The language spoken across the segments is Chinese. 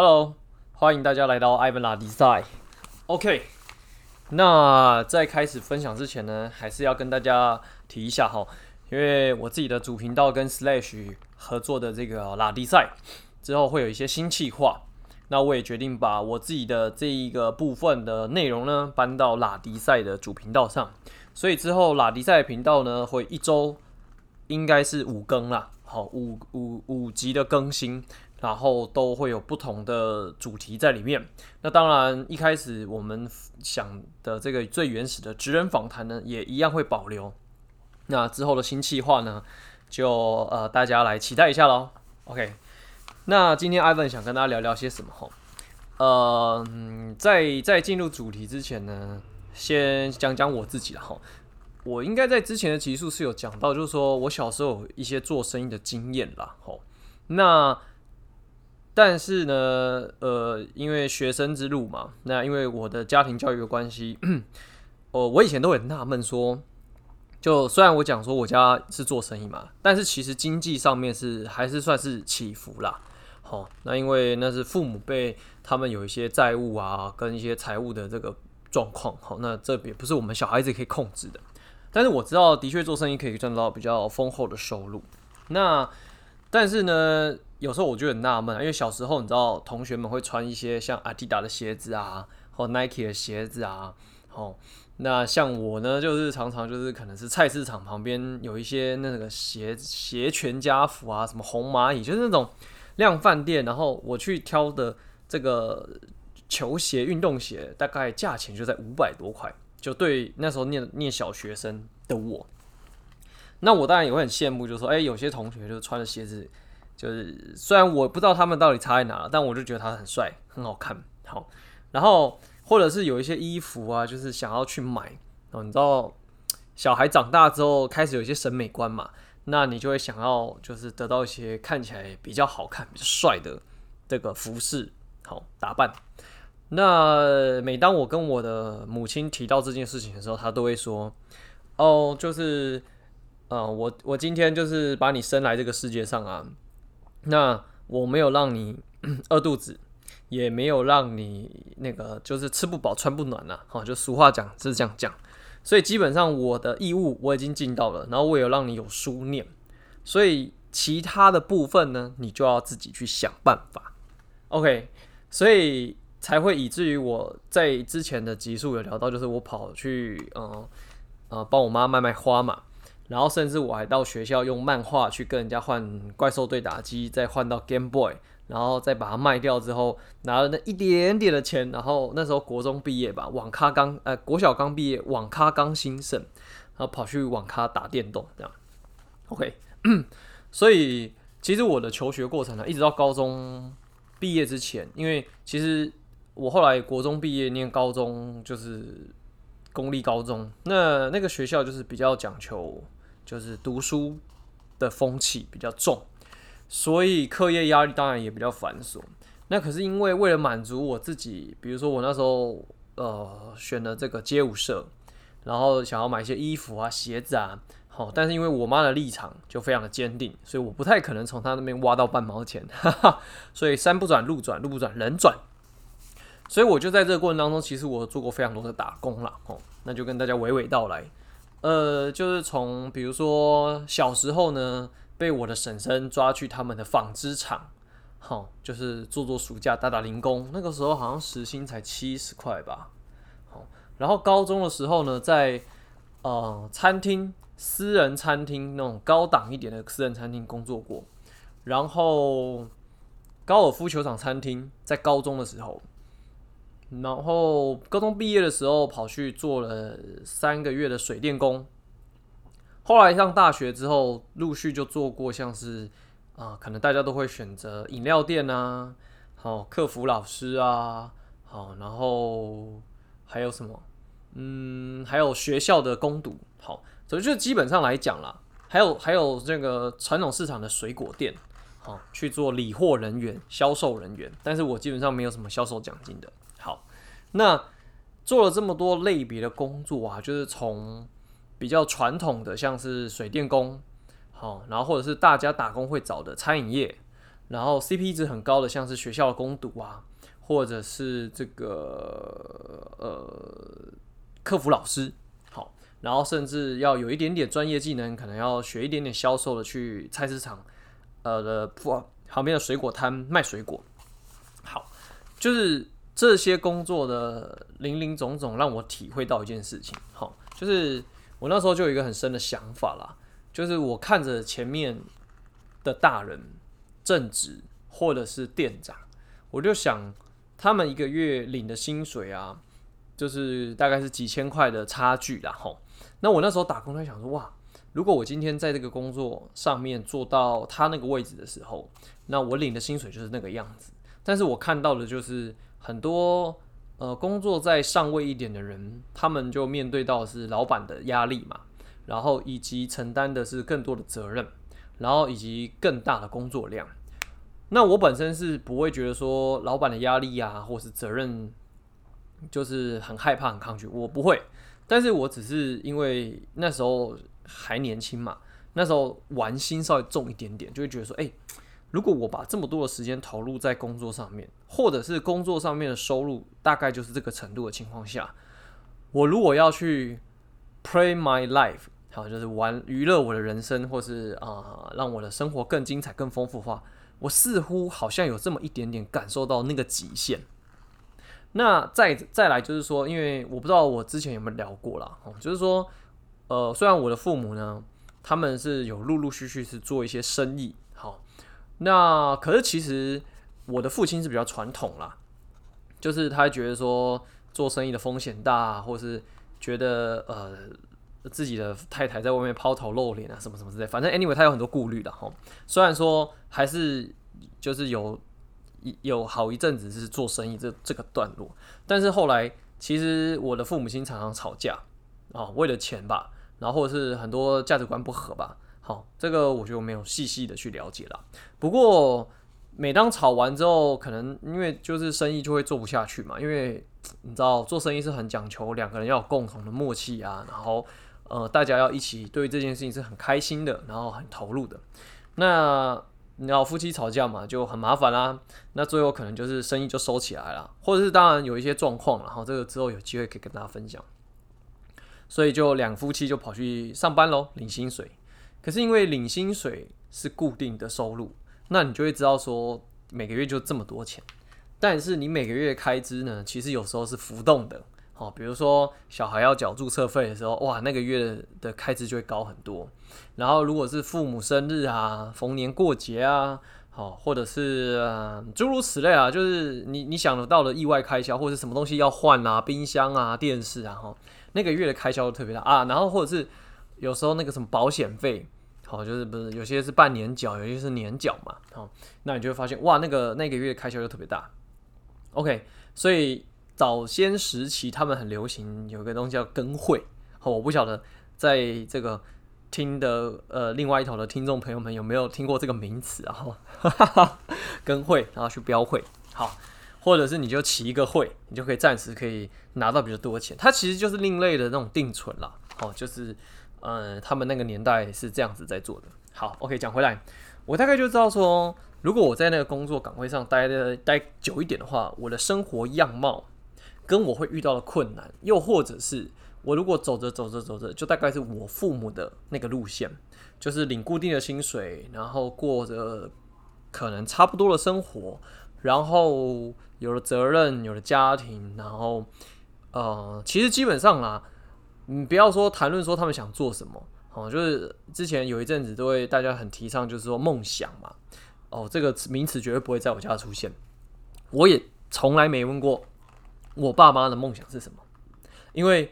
Hello，欢迎大家来到艾文拉迪赛。OK，那在开始分享之前呢，还是要跟大家提一下哈，因为我自己的主频道跟 Slash 合作的这个拉迪赛之后会有一些新企划，那我也决定把我自己的这一个部分的内容呢搬到拉迪赛的主频道上，所以之后拉迪赛频道呢会一周应该是五更啦，好五五五集的更新。然后都会有不同的主题在里面。那当然，一开始我们想的这个最原始的职人访谈呢，也一样会保留。那之后的新企划呢，就呃大家来期待一下喽。OK，那今天 Ivan 想跟大家聊聊些什么？哈，呃，在在进入主题之前呢，先讲讲我自己了哈。我应该在之前的集数是有讲到，就是说我小时候有一些做生意的经验啦。吼，那。但是呢，呃，因为学生之路嘛，那因为我的家庭教育的关系，哦，我以前都很纳闷说，就虽然我讲说我家是做生意嘛，但是其实经济上面是还是算是起伏啦。好、哦，那因为那是父母辈他们有一些债务啊，跟一些财务的这个状况，好、哦，那这也不是我们小孩子可以控制的。但是我知道，的确做生意可以赚到比较丰厚的收入。那但是呢，有时候我就很纳闷，因为小时候你知道，同学们会穿一些像阿迪达的鞋子啊，或 Nike 的鞋子啊，哦，那像我呢，就是常常就是可能是菜市场旁边有一些那个鞋鞋全家福啊，什么红蚂蚁，就是那种量贩店，然后我去挑的这个球鞋、运动鞋，大概价钱就在五百多块，就对那时候念念小学生的我。那我当然也会很羡慕，就是说，哎、有些同学就穿的鞋子，就是虽然我不知道他们到底差在哪，但我就觉得他很帅，很好看，好。然后或者是有一些衣服啊，就是想要去买哦。你知道，小孩长大之后开始有一些审美观嘛，那你就会想要就是得到一些看起来比较好看、比较帅的这个服饰，好打扮。那每当我跟我的母亲提到这件事情的时候，她都会说，哦，就是。啊、我我今天就是把你生来这个世界上啊，那我没有让你 饿肚子，也没有让你那个就是吃不饱穿不暖呐、啊，好，就俗话讲是这样讲，所以基本上我的义务我已经尽到了，然后我有让你有书念，所以其他的部分呢，你就要自己去想办法，OK，所以才会以至于我在之前的集数有聊到，就是我跑去嗯呃帮我妈卖卖花嘛。然后甚至我还到学校用漫画去跟人家换怪兽对打机，再换到 Game Boy，然后再把它卖掉之后，拿了那一点点的钱，然后那时候国中毕业吧，网咖刚呃国小刚毕业，网咖刚兴盛，然后跑去网咖打电动这样。OK，所以其实我的求学过程呢，一直到高中毕业之前，因为其实我后来国中毕业念高中就是公立高中，那那个学校就是比较讲求。就是读书的风气比较重，所以课业压力当然也比较繁琐。那可是因为为了满足我自己，比如说我那时候呃选了这个街舞社，然后想要买一些衣服啊、鞋子啊，好，但是因为我妈的立场就非常的坚定，所以我不太可能从她那边挖到半毛钱，哈哈。所以山不转路转，路不转人转，所以我就在这个过程当中，其实我做过非常多的打工啦。哦，那就跟大家娓娓道来。呃，就是从比如说小时候呢，被我的婶婶抓去他们的纺织厂，好，就是做做暑假打打零工，那个时候好像时薪才七十块吧，好，然后高中的时候呢，在呃餐厅、私人餐厅那种高档一点的私人餐厅工作过，然后高尔夫球场餐厅在高中的时候。然后高中毕业的时候，跑去做了三个月的水电工。后来上大学之后，陆续就做过像是啊、可能大家都会选择饮料店啊，好，客服老师啊，好，然后还有什么？嗯，还有学校的工读。好，所以就基本上来讲啦，还有还有这个传统市场的水果店，好，去做理货人员、销售人员。但是我基本上没有什么销售奖金的。那做了这么多类别的工作啊，就是从比较传统的，像是水电工，好，然后或者是大家打工会找的餐饮业，然后 CP 值很高的，像是学校的工读啊，或者是这个呃客服老师，好，然后甚至要有一点点专业技能，可能要学一点点销售的，去菜市场呃的旁边的水果摊卖水果，好，就是这些工作的林林总总，让我体会到一件事情，好，就是我那时候就有一个很深的想法啦，就是我看着前面的大人。正职或者是店长，我就想他们一个月领的薪水啊，就是大概是几千块的差距啦吼。那我那时候打工在想说，哇，如果我今天在这个工作上面做到他那个位置的时候，那我领的薪水就是那个样子。但是我看到的就是很多呃工作在上位一点的人，他们就面对到是老板的压力嘛，然后以及承担的是更多的责任，然后以及更大的工作量。那我本身是不会觉得说老板的压力啊，或是责任，就是很害怕、很抗拒，我不会。但是我只是因为那时候还年轻嘛，那时候玩心稍微重一点点，就会觉得说，哎，如果我把这么多的时间投入在工作上面，或者是工作上面的收入大概就是这个程度的情况下，我如果要去 play my life，好，就是玩娱乐我的人生，或是啊、让我的生活更精彩、更丰富的话。我似乎好像有这么一点点感受到那个极限。那再再来就是说，因为我不知道我之前有没有聊过啦，哦，就是说，呃，虽然我的父母呢，他们是有陆陆续续是做一些生意，那可是其实我的父亲是比较传统啦，就是他觉得说做生意的风险大，或是觉得呃。自己的太太在外面抛头露脸啊，什么什么之类，反正 anyway 他有很多顾虑的哈。虽然说还是就是有有好一阵子是做生意这这个段落，但是后来其实我的父母亲常常吵架啊，为了钱吧，然后是很多价值观不合吧。好，这个我就没有细细的去了解了。不过每当吵完之后，可能因为就是生意就会做不下去嘛，因为你知道做生意是很讲求两个人要有共同的默契啊，然后。呃，大家要一起对这件事情是很开心的，然后很投入的。那你要夫妻吵架嘛，就很麻烦啦。那最后可能就是生意就收起来了，或者是当然有一些状况，然后这个之后有机会可以跟大家分享。所以就两夫妻就跑去上班喽，领薪水。可是因为领薪水是固定的收入，那你就会知道说每个月就这么多钱。但是你每个月开支呢，其实有时候是浮动的。哦，比如说小孩要缴注册费的时候，哇，那个月的开支就会高很多。然后如果是父母生日啊、逢年过节啊，好，或者是诸如此类啊，就是你你想得到的意外开销，或者是什么东西要换啊，冰箱啊、电视啊，哈，那个月的开销都特别大啊。然后或者是有时候那个什么保险费，好，就是不是有些是半年缴，有些是年缴嘛，好，那你就会发现哇，那个那个月开销就特别大。OK，所以。早先时期，他们很流行有一个东西叫跟会，好，我不晓得在这个听的呃另外一头的听众朋友们有没有听过这个名词啊？哈哈，跟会，然后去标会，好，或者是你就起一个会，你就可以暂时可以拿到比较多钱，它其实就是另类的那种定存啦，好，就是呃他们那个年代是这样子在做的。好，OK，讲回来，我大概就知道说，如果我在那个工作岗位上待的待久一点的话，我的生活样貌。跟我会遇到的困难，又或者是我如果走着走着走着，就大概是我父母的那个路线，就是领固定的薪水，然后过着可能差不多的生活，然后有了责任，有了家庭，然后呃，其实基本上啦，你不要说谈论说他们想做什么，哦，就是之前有一阵子都会大家很提倡，就是说梦想嘛，哦，这个名词绝对不会在我家出现，我也从来没问过。我爸妈的梦想是什么？因为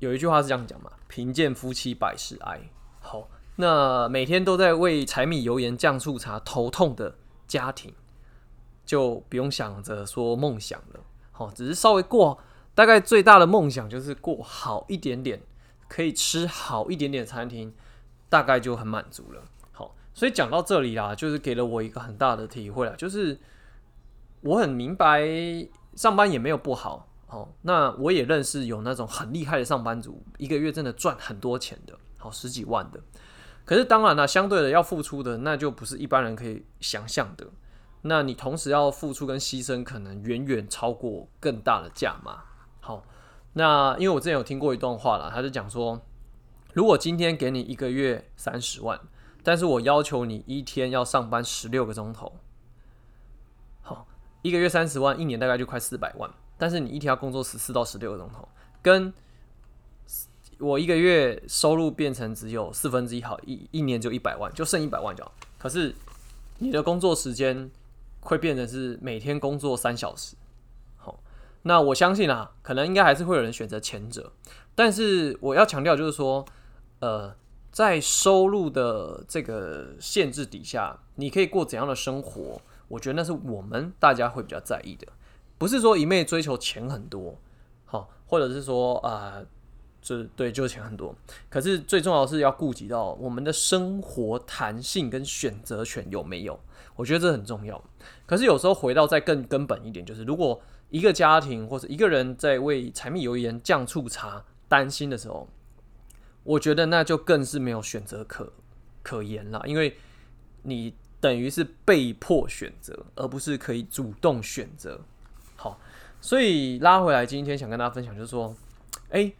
有一句话是这样讲嘛：“贫贱夫妻百事哀。”好，那每天都在为柴米油盐酱醋茶头痛的家庭，就不用想着说梦想了。好，只是稍微过，大概最大的梦想就是过好一点点，可以吃好一点点餐厅，大概就很满足了。好，所以讲到这里啦，就是给了我一个很大的体会啦，就是我很明白。上班也没有不好，哦，那我也认识有那种很厉害的上班族，一个月真的赚很多钱的，好十几万的。可是当然了，相对的要付出的那就不是一般人可以想象的。那你同时要付出跟牺牲，可能远远超过更大的价码。那因为我之前有听过一段话啦，他就讲说，如果今天给你一个月三十万，但是我要求你一天要上班十六个钟头，好，一个月三十万，一年大概就快四百万，但是你一天要工作十四到十六个钟头，跟我一个月收入变成只有四分之一，好，一一年就一百万，就剩一百万就好，可是你的工作时间。会变成是每天工作三小时，那我相信啊，可能应该还是会有人选择前者，但是我要强调就是说，呃，在收入的这个限制底下，你可以过怎样的生活？我觉得那是我们大家会比较在意的，不是说一昧追求钱很多，好，或者是说啊。呃就对，就钱很多，可是最重要的是要顾及到我们的生活弹性跟选择权有没有？我觉得这很重要。可是有时候回到再更根本一点，就是如果一个家庭或者一个人在为柴米油盐酱醋茶担心的时候，我觉得那就更是没有选择可可言了，因为你等于是被迫选择，而不是可以主动选择。好，所以拉回来，今天想跟大家分享，就是说，哎。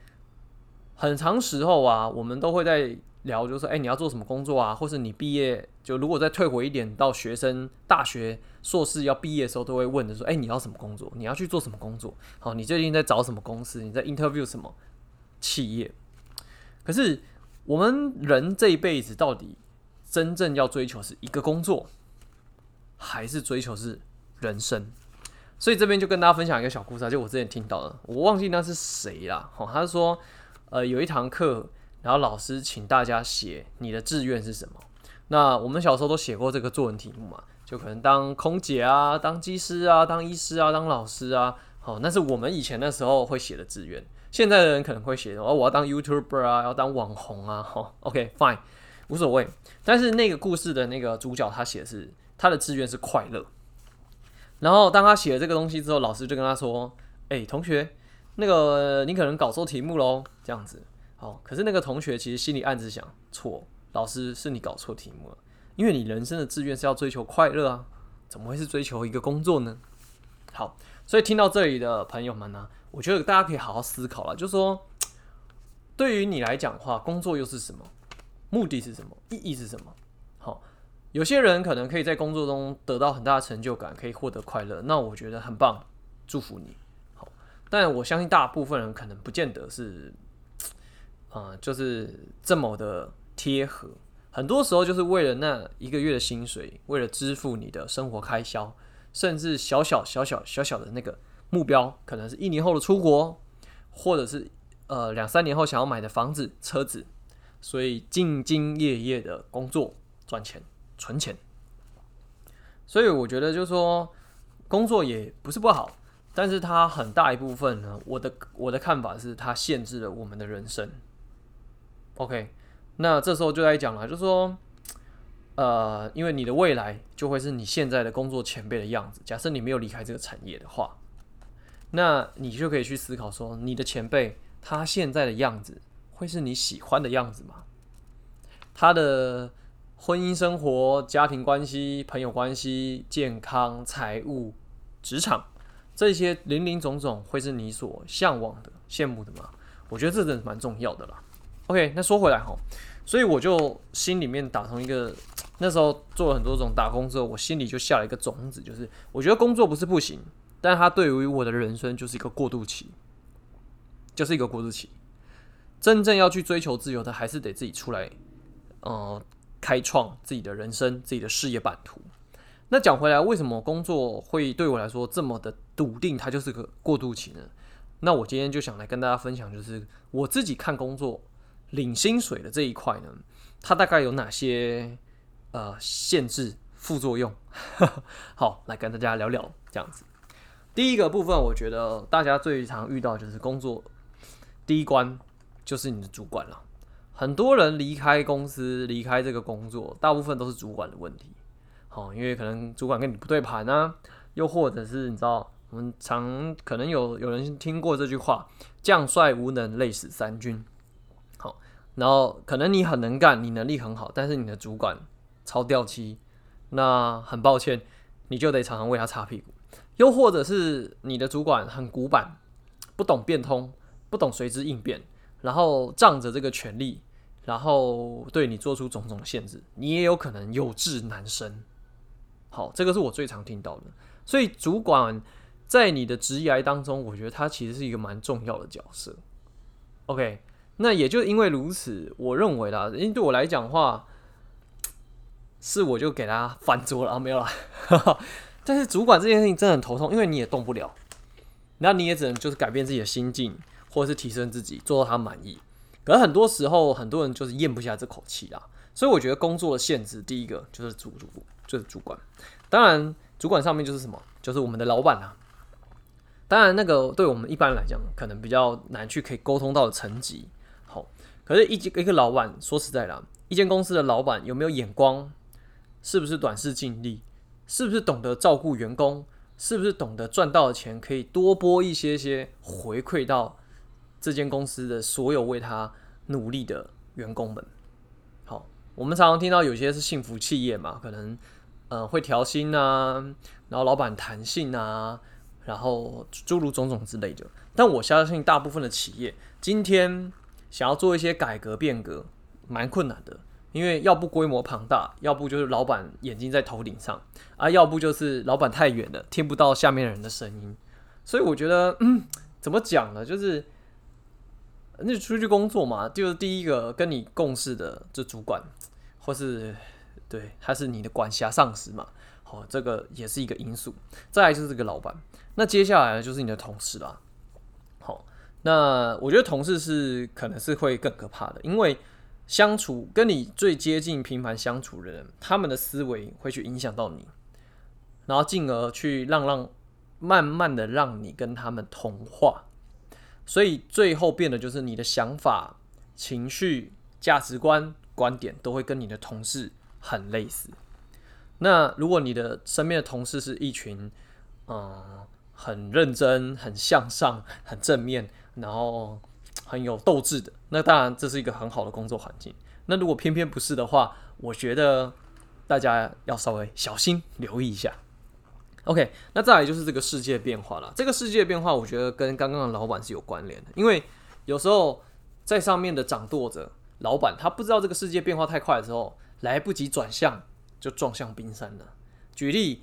很长时候啊，我们都会在聊，就是说，哎，你要做什么工作啊？或是你毕业，就如果再退回一点，到学生大学硕士要毕业的时候，都会问的说，哎，你要什么工作？你要去做什么工作？好，你最近在找什么公司？你在 interview 什么企业？可是我们人这一辈子到底真正要追求是一个工作，还是追求是人生？所以这边就跟大家分享一个小故事啊，就我之前听到的，我忘记那是谁啦。好，他说。呃，有一堂课，然后老师请大家写你的志愿是什么？那我们小时候都写过这个作文题目嘛，就可能当空姐啊，当机师啊，当医师啊，当老师啊。好，那是我们以前的时候会写的志愿。现在的人可能会写哦，我要当 YouTuber 啊，要当网红啊。好，OK，fine，无所谓。但是那个故事的那个主角他写的是他的志愿是快乐。然后当他写了这个东西之后，老师就跟他说：“哎，同学。”那个你可能搞错题目喽，这样子，好，可是那个同学其实心里暗自想，错，老师是你搞错题目了，因为你人生的志愿是要追求快乐啊，怎么会是追求一个工作呢？好，所以听到这里的朋友们呢，我觉得大家可以好好思考了，就说，对于你来讲的话，工作又是什么？目的是什么？意义是什么？好，有些人可能可以在工作中得到很大的成就感，可以获得快乐，那我觉得很棒，祝福你。好但我相信大部分人可能不见得是，呃，就是这么的贴合。很多时候就是为了那一个月的薪水，为了支付你的生活开销，甚至小小小小小小的那个目标，可能是一年后的出国，或者是呃两三年后想要买的房子、车子，所以兢兢业业的工作赚钱、存钱。所以我觉得就是说，工作也不是不好。但是它很大一部分呢，我的我的看法是，它限制了我们的人生。OK，那这时候就来讲了，就说，呃，因为你的未来就会是你现在的工作前辈的样子。假设你没有离开这个产业的话，那你就可以去思考说，你的前辈他现在的样子会是你喜欢的样子吗？他的婚姻生活、家庭关系、朋友关系、健康、财务、职场。这些林林总总会是你所向往的、羡慕的吗？我觉得这真的蛮重要的啦。OK，那说回来哈，所以我就心里面打从一个，那时候做了很多种打工之后，我心里就下了一个种子，就是我觉得工作不是不行，但它对于我的人生就是一个过渡期，就是一个过渡期。真正要去追求自由的，还是得自己出来，呃，开创自己的人生、自己的事业版图。那讲回来，为什么工作会对我来说这么的笃定？它就是个过渡期呢？那我今天就想来跟大家分享，就是我自己看工作领薪水的这一块呢，它大概有哪些呃限制、副作用？好，来跟大家聊聊这样子。第一个部分，我觉得大家最常遇到就是工作第一关就是你的主管了。很多人离开公司、离开这个工作，大部分都是主管的问题。好，因为可能主管跟你不对盘啊，又或者是你知道，我们常可能有有人听过这句话：“将帅无能，累死三军。”然后可能你很能干，你能力很好，但是你的主管超掉漆，那很抱歉，你就得常常为他擦屁股；又或者是你的主管很古板，不懂变通，不懂随之应变，然后仗着这个权力，然后对你做出种种限制，你也有可能有志难伸。好，这个是我最常听到的。所以主管在你的职涯当中，我觉得他其实是一个蛮重要的角色。OK，那也就因为如此，我认为啦，因为对我来讲的话，是我就给他翻桌了啊，没有啦。但是主管这件事情真的很头痛，因为你也动不了，那你也只能就是改变自己的心境，或者是提升自己，做到他满意。可是很多时候，很多人就是咽不下这口气啦。所以我觉得工作的限制，第一个就是主主就是主管。当然，主管上面就是什么，就是我们的老板啊。当然，那个对我们一般来讲，可能比较难去可以沟通到的层级。可是一一个老板，说实在的，一间公司的老板有没有眼光？是不是短视近利？是不是懂得照顾员工？是不是懂得赚到的钱可以多拨一些些回馈到这间公司的所有为他努力的员工们？好，我们常常听到有些是幸福企业嘛，可能呃会调薪啊，然后老板弹性啊。然后诸如种种之类的，但我相信大部分的企业今天想要做一些改革变革，蛮困难的，因为要不规模庞大，要不就是老板眼睛在头顶上，啊，要不就是老板太远了，听不到下面人的声音。所以我觉得，嗯，怎么讲呢？就是那出去工作嘛，就是第一个跟你共事的这主管，或是对，他是你的管辖上司嘛。哦，这个也是一个因素。再来就是这个老板，那接下来就是你的同事啦。那我觉得同事是可能是会更可怕的，因为相处跟你最接近、频繁相处的人，他们的思维会去影响到你，然后进而去让让慢慢的让你跟他们同化，所以最后变的就是你的想法、情绪、价值观、观点都会跟你的同事很类似。那如果你的身边的同事是一群，嗯，很认真、很向上、很正面，然后很有斗志的，那当然这是一个很好的工作环境。那如果偏偏不是的话，我觉得大家要稍微小心留意一下。OK，那再来就是这个世界变化了。这个世界变化，我觉得跟刚刚的老板是有关联的，因为有时候在上面的掌舵者、老板，他不知道这个世界变化太快的时候，来不及转向。就撞向冰山了。举例，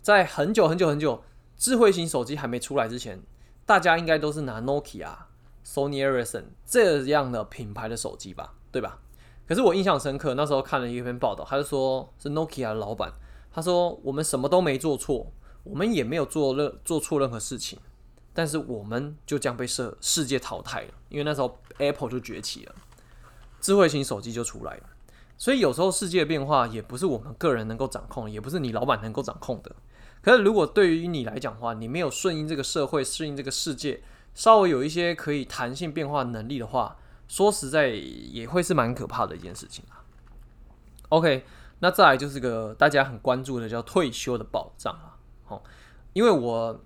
在很久很久很久，智慧型手机还没出来之前，大家应该都是拿 Nokia、Sony Ericsson 这样的品牌的手机吧，对吧？可是我印象深刻，那时候看了一篇报道，他就说是 Nokia 的老板，他说我们什么都没做错，我们也没有做任做错任何事情，但是我们就将被世世界淘汰了，因为那时候 Apple 就崛起了，智慧型手机就出来了。所以有时候世界变化也不是我们个人能够掌控，也不是你老板能够掌控的。可是如果对于你来讲的话，你没有顺应这个社会、适应这个世界，稍微有一些可以弹性变化能力的话，说实在也会是蛮可怕的一件事情啊。OK，那再来就是个大家很关注的叫退休的保障啊。好，因为我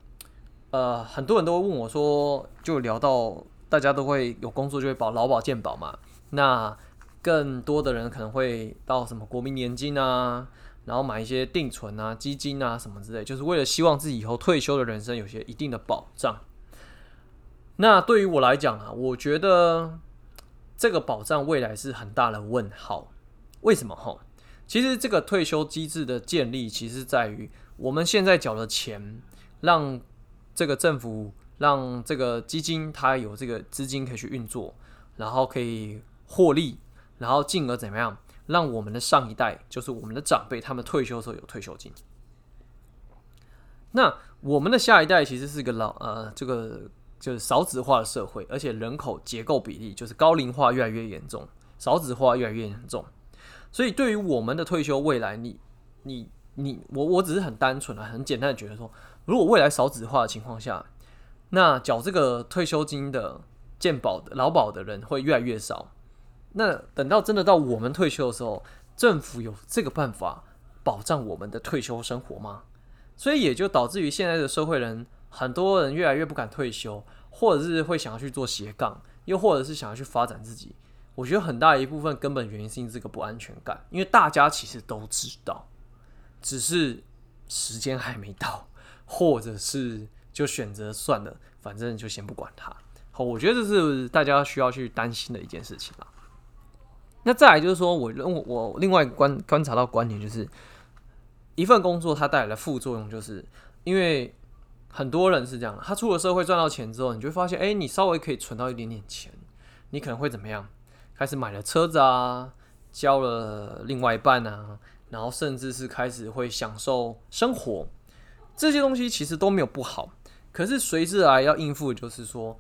呃很多人都会问我说，就聊到大家都会有工作就会保劳保健保嘛，那。更多的人可能会到什么国民年金啊，然后买一些定存啊、基金啊什么之类，就是为了希望自己以后退休的人生有些一定的保障。那对于我来讲啊，我觉得这个保障未来是很大的问号。为什么？哈，其实这个退休机制的建立，其实在于我们现在缴的钱，让这个政府、让这个基金它有这个资金可以去运作，然后可以获利。然后进而怎么样，让我们的上一代，就是我们的长辈，他们退休的时候有退休金。那我们的下一代其实是个老呃，这个就是少子化的社会，而且人口结构比例就是高龄化越来越严重，少子化越来越严重。所以对于我们的退休未来，你你你我我只是很单纯的、很简单的觉得说，如果未来少子化的情况下，那缴这个退休金的健保的劳保的人会越来越少。那等到真的到我们退休的时候，政府有这个办法保障我们的退休生活吗？所以也就导致于现在的社会人，很多人越来越不敢退休，或者是会想要去做斜杠，又或者是想要去发展自己。我觉得很大一部分根本原因是因为这个不安全感，因为大家其实都知道，只是时间还没到，或者是就选择算了，反正就先不管它。好，我觉得这是大家需要去担心的一件事情啦。那再来就是说，我认我另外观观察到观点就是，一份工作它带来的副作用，就是因为很多人是这样的，他出了社会赚到钱之后，你就会发现，哎，你稍微可以存到一点点钱，你可能会怎么样？开始买了车子啊，交了另外一半啊，然后甚至是开始会享受生活，这些东西其实都没有不好，可是随之而来要应付的就是说，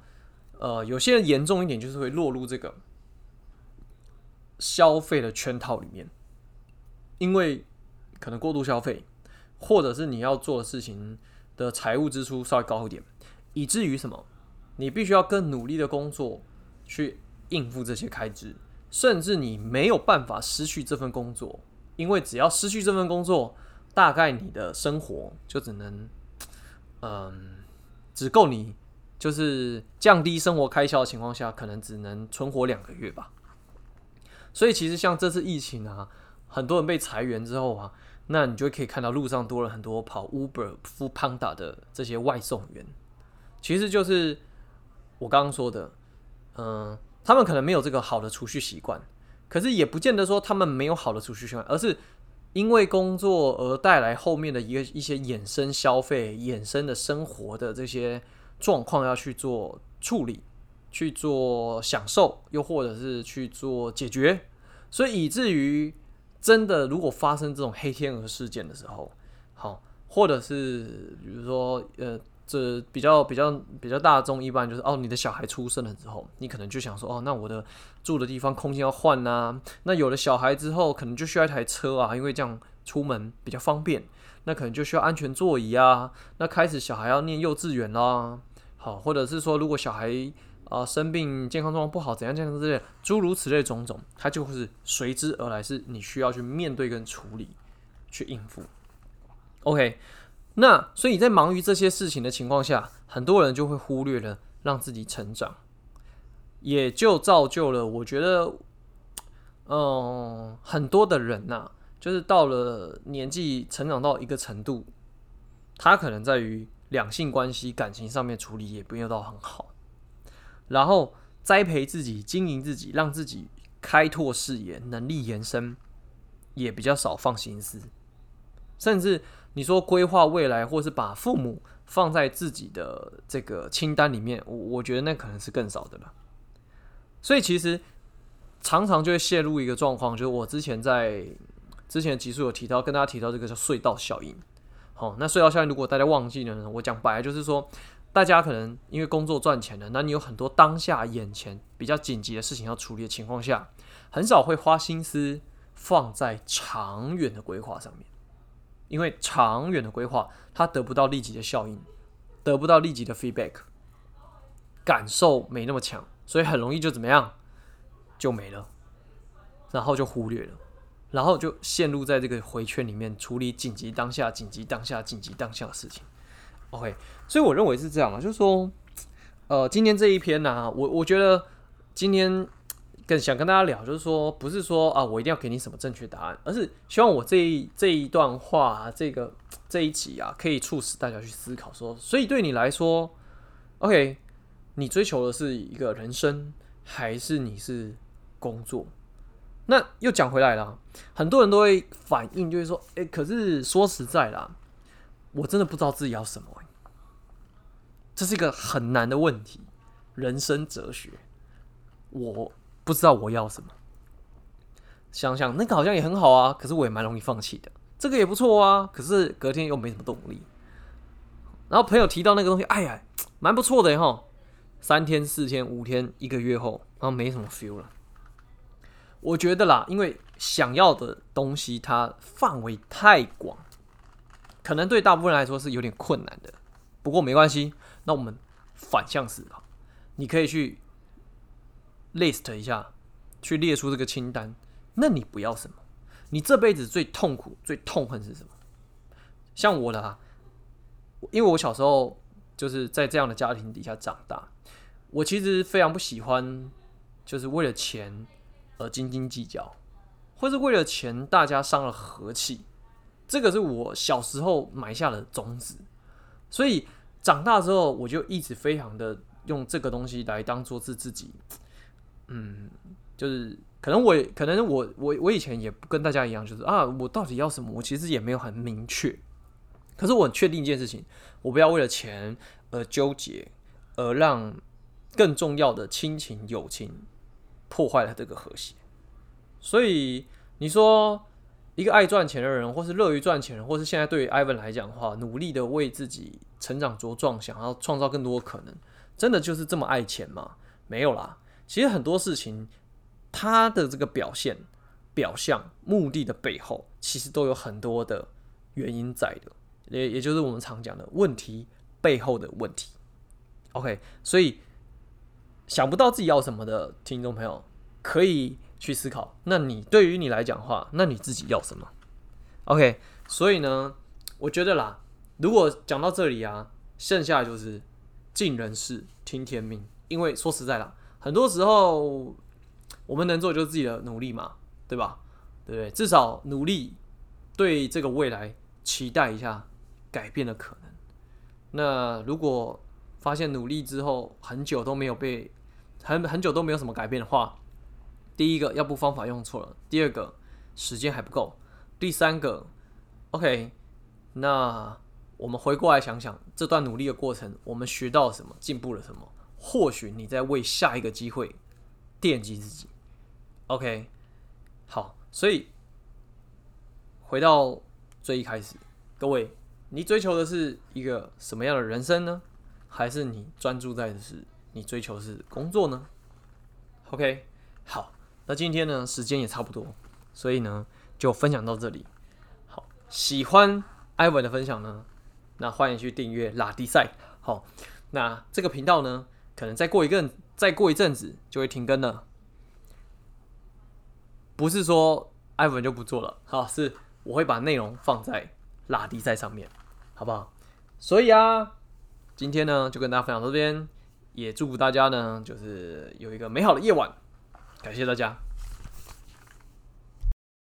呃，有些人严重一点就是会落入这个消费的圈套里面，因为可能过度消费，或者是你要做的事情的财务支出稍微高一点，以至于什么，你必须要更努力的工作去应付这些开支，甚至你没有办法失去这份工作，因为只要失去这份工作，大概你的生活就只能，嗯，只够你就是降低生活开销的情况下，可能只能存活两个月吧。所以其实像这次疫情啊，很多人被裁员之后啊，那你就可以看到路上多了很多跑 Uber、f o o Panda 的这些外送员，其实就是我刚刚说的，嗯。他们可能没有这个好的储蓄习惯，可是也不见得说他们没有好的储蓄习惯，而是因为工作而带来后面的一个一些衍生消费、衍生的生活的这些状况要去做处理、去做享受，又或者是去做解决，所以以至于真的如果发生这种黑天鹅事件的时候，好，或者是比如说呃。这比较比较比较大众，一般就是哦，你的小孩出生了之后，你可能就想说哦，那我的住的地方空间要换呐、啊。那有了小孩之后，可能就需要一台车啊，因为这样出门比较方便。那可能就需要安全座椅啊。那开始小孩要念幼稚园啦，好，或者是说如果小孩、呃、生病，健康状况不好，怎样怎样之类，诸如此类种种，它就会是随之而来，是你需要去面对跟处理，去应付。OK。那所以在忙于这些事情的情况下，很多人就会忽略了让自己成长，也就造就了我觉得，嗯，很多的人呐，就是到了年纪成长到一个程度，他可能在于两性关系、感情上面处理也没有到很好，然后栽培自己、经营自己，让自己开拓视野、能力延伸，也比较少放心思，甚至。你说规划未来，或是把父母放在自己的这个清单里面，我我觉得那可能是更少的了。所以其实常常就会陷入一个状况，就是我之前在之前的集数有提到，跟大家提到这个叫隧道效应。好，那隧道效应如果大家忘记了呢，我讲白了就是说，大家可能因为工作赚钱了，那你有很多当下眼前比较紧急的事情要处理的情况下，很少会花心思放在长远的规划上面。因为长远的规划，它得不到立即的效应，得不到立即的 feedback，感受没那么强，所以很容易就怎么样，就没了，然后就忽略了，然后就陷入在这个回圈里面，处理紧急当下、紧急当下、紧急当下的事情。OK，所以我认为是这样啊，就是说，呃，今天这一篇呢、我我觉得今天。更想跟大家聊，就是说，不是说啊，我一定要给你什么正确答案，而是希望我这一这一段话啊，这个这一集啊，可以促使大家去思考说，所以对你来说，OK，你追求的是一个人生，还是你是工作？那又讲回来了，很多人都会反应，就是说，哎，可是说实在啦，我真的不知道自己要什么，这是一个很难的问题，人生哲学，我。不知道我要什么，想想那个好像也很好啊，可是我也蛮容易放弃的。这个也不错啊，可是隔天又没什么动力。然后朋友提到那个东西，哎呀，蛮不错的哈。三天、四天、五天、一个月后，然后没什么 feel 了。我觉得啦，因为想要的东西它范围太广，可能对大部分人来说是有点困难的。不过没关系，那我们反向思考，你可以去。list 一下，去列出这个清单。那你不要什么？你这辈子最痛苦、最痛恨是什么？像我的啊，因为我小时候就是在这样的家庭底下长大，我其实非常不喜欢，就是为了钱而斤斤计较，或是为了钱大家伤了和气。这个是我小时候埋下的种子，所以长大之后，我就一直非常的用这个东西来当做是自己，嗯，就是可能我可能我我我以前也不跟大家一样，就是啊，我到底要什么？我其实也没有很明确，可是我很确定一件事情，我不要为了钱而纠结，而让更重要的亲情友情破坏了这个和谐，所以你说。一个爱赚钱的人，或是乐于赚钱人，或是现在对于 Ivan 来讲的话，努力的为自己成长茁壮，想要创造更多的可能，真的就是这么爱钱吗？没有啦。其实很多事情，他的这个表现、表象、目的的背后，其实都有很多的原因在的，也也就是我们常讲的问题背后的问题。OK，所以想不到自己要什么的听众朋友，可以。去思考，那你对于你来讲话，那你自己要什么？OK，所以呢，我觉得啦，如果讲到这里啊，剩下就是尽人事，听天命。因为说实在的，很多时候我们能做就是自己的努力嘛，对吧？对不对？至少努力对这个未来期待一下改变的可能。那如果发现努力之后很久都没有被很很久都没有什么改变的话，第一个，要不方法用错了；第二个，时间还不够；第三个，OK，那我们回过来想想，这段努力的过程，我们学到了什么，进步了什么？或许你在为下一个机会奠基自己。OK，好，所以回到最一开始，各位，你追求的是一个什么样的人生呢？还是你专注在的是你追求是工作呢？OK，好。那今天呢，时间也差不多，所以呢，就分享到这里。好，喜欢艾文的分享呢，那欢迎去订阅拉迪赛。好，那这个频道呢，可能再过一个，再过一阵子就会停更了。不是说艾文就不做了，好，是我会把内容放在拉迪赛上面，好不好？所以啊，今天呢，就跟大家分享到这边，也祝福大家呢，就是有一个美好的夜晚。感谢大家。